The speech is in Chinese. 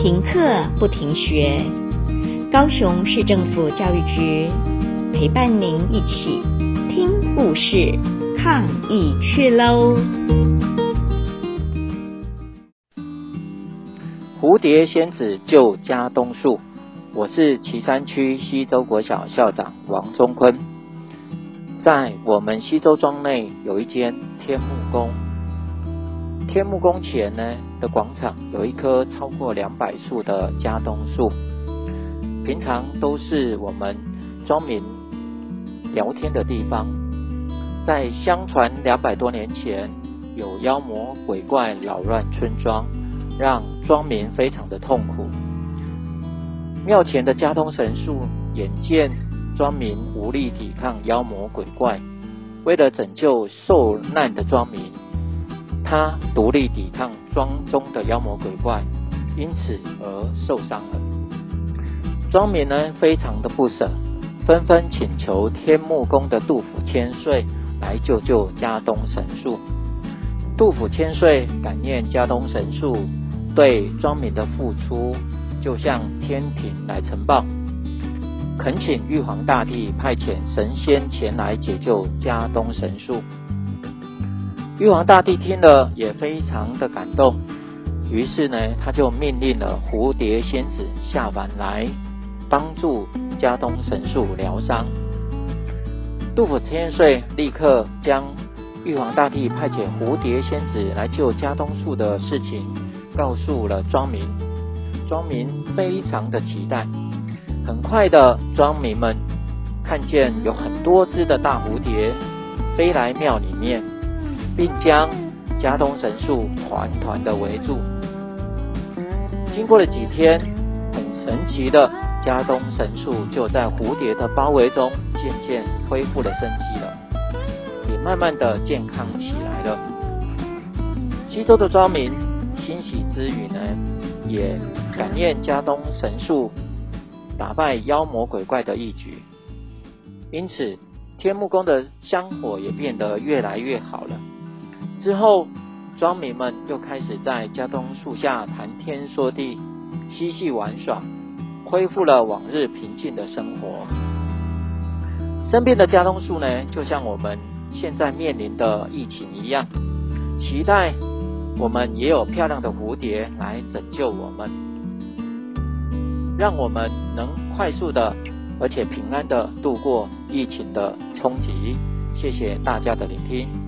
停课不停学，高雄市政府教育局陪伴您一起听故事、抗疫去喽！蝴蝶仙子救家东树，我是旗山区西周国小校长王中坤。在我们西周庄内有一间天目宫。天目宫前呢的广场有一棵超过两百树的家东树，平常都是我们庄民聊天的地方。在相传两百多年前，有妖魔鬼怪扰乱村庄，让庄民非常的痛苦。庙前的家东神树眼见庄民无力抵抗妖魔鬼怪，为了拯救受难的庄民。他独立抵抗庄中的妖魔鬼怪，因此而受伤了。庄民呢，非常的不舍，纷纷请求天目宫的杜甫千岁来救救家东神树。杜甫千岁感念家东神树对庄民的付出，就向天庭来呈报，恳请玉皇大帝派遣神仙前来解救家东神树。玉皇大帝听了也非常的感动，于是呢，他就命令了蝴蝶仙子下凡来帮助家东神树疗伤。杜甫千岁立刻将玉皇大帝派遣蝴蝶仙子来救家东树的事情告诉了庄民，庄民非常的期待。很快的，庄民们看见有很多只的大蝴蝶飞来庙里面。并将加东神树团团的围住。经过了几天，很神奇的，加东神树就在蝴蝶的包围中渐渐恢复了生机了，也慢慢的健康起来了。西周的庄民欣喜之余呢，也感念加东神树打败妖魔鬼怪的义举，因此天目宫的香火也变得越来越好了。之后，庄民们又开始在家东树下谈天说地、嬉戏玩耍，恢复了往日平静的生活。身边的家东树呢，就像我们现在面临的疫情一样，期待我们也有漂亮的蝴蝶来拯救我们，让我们能快速的而且平安的度过疫情的冲击。谢谢大家的聆听。